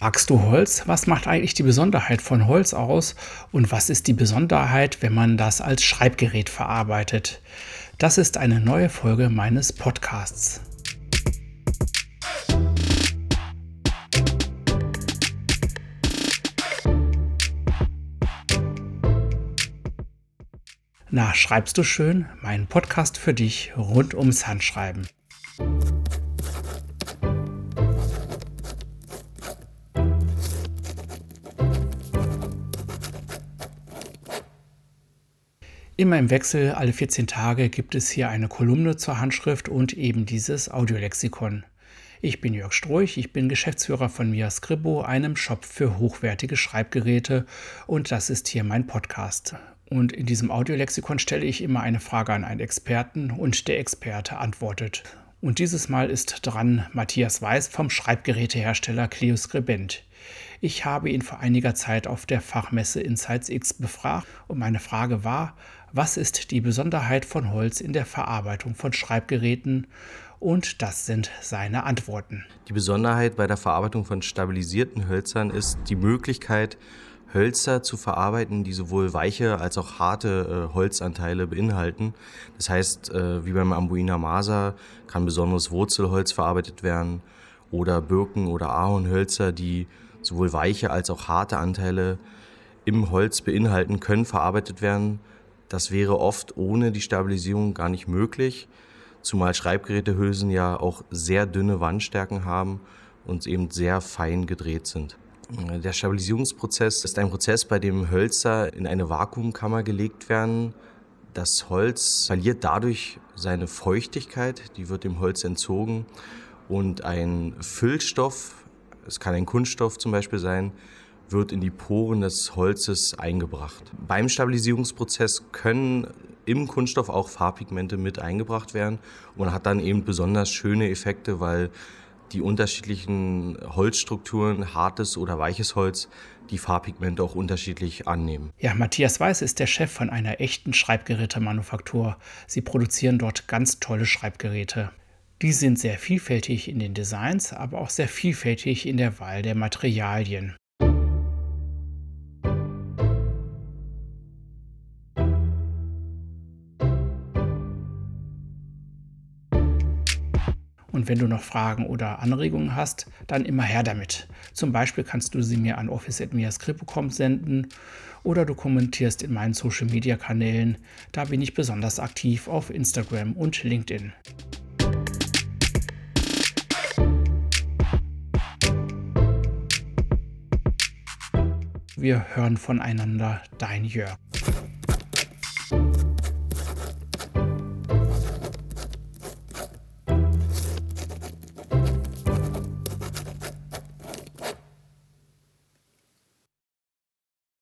Magst du Holz? Was macht eigentlich die Besonderheit von Holz aus? Und was ist die Besonderheit, wenn man das als Schreibgerät verarbeitet? Das ist eine neue Folge meines Podcasts. Na, schreibst du schön? Mein Podcast für dich rund ums Handschreiben. Immer im Wechsel, alle 14 Tage, gibt es hier eine Kolumne zur Handschrift und eben dieses Audiolexikon. Ich bin Jörg Stroich, ich bin Geschäftsführer von Mia Scribo, einem Shop für hochwertige Schreibgeräte und das ist hier mein Podcast. Und in diesem Audiolexikon stelle ich immer eine Frage an einen Experten und der Experte antwortet. Und dieses Mal ist dran Matthias Weiß vom Schreibgerätehersteller Cleoscribent. Ich habe ihn vor einiger Zeit auf der Fachmesse Insights X befragt und meine Frage war, was ist die Besonderheit von Holz in der Verarbeitung von Schreibgeräten? Und das sind seine Antworten. Die Besonderheit bei der Verarbeitung von stabilisierten Hölzern ist die Möglichkeit, Hölzer zu verarbeiten, die sowohl weiche als auch harte äh, Holzanteile beinhalten. Das heißt, äh, wie beim Ambuina Masa kann besonderes Wurzelholz verarbeitet werden oder Birken- oder Ahornhölzer, die sowohl weiche als auch harte Anteile im Holz beinhalten, können verarbeitet werden. Das wäre oft ohne die Stabilisierung gar nicht möglich, zumal Schreibgerätehülsen ja auch sehr dünne Wandstärken haben und eben sehr fein gedreht sind. Der Stabilisierungsprozess ist ein Prozess, bei dem Hölzer in eine Vakuumkammer gelegt werden. Das Holz verliert dadurch seine Feuchtigkeit, die wird dem Holz entzogen und ein Füllstoff, es kann ein Kunststoff zum Beispiel sein, wird in die Poren des Holzes eingebracht. Beim Stabilisierungsprozess können im Kunststoff auch Farbpigmente mit eingebracht werden und hat dann eben besonders schöne Effekte, weil die unterschiedlichen Holzstrukturen, hartes oder weiches Holz, die Farbpigmente auch unterschiedlich annehmen. Ja, Matthias Weiß ist der Chef von einer echten Schreibgerätemanufaktur. Sie produzieren dort ganz tolle Schreibgeräte. Die sind sehr vielfältig in den Designs, aber auch sehr vielfältig in der Wahl der Materialien. Und wenn du noch Fragen oder Anregungen hast, dann immer her damit. Zum Beispiel kannst du sie mir an office.miascript.com senden oder du kommentierst in meinen Social Media Kanälen. Da bin ich besonders aktiv auf Instagram und LinkedIn. Wir hören voneinander, dein Jörg.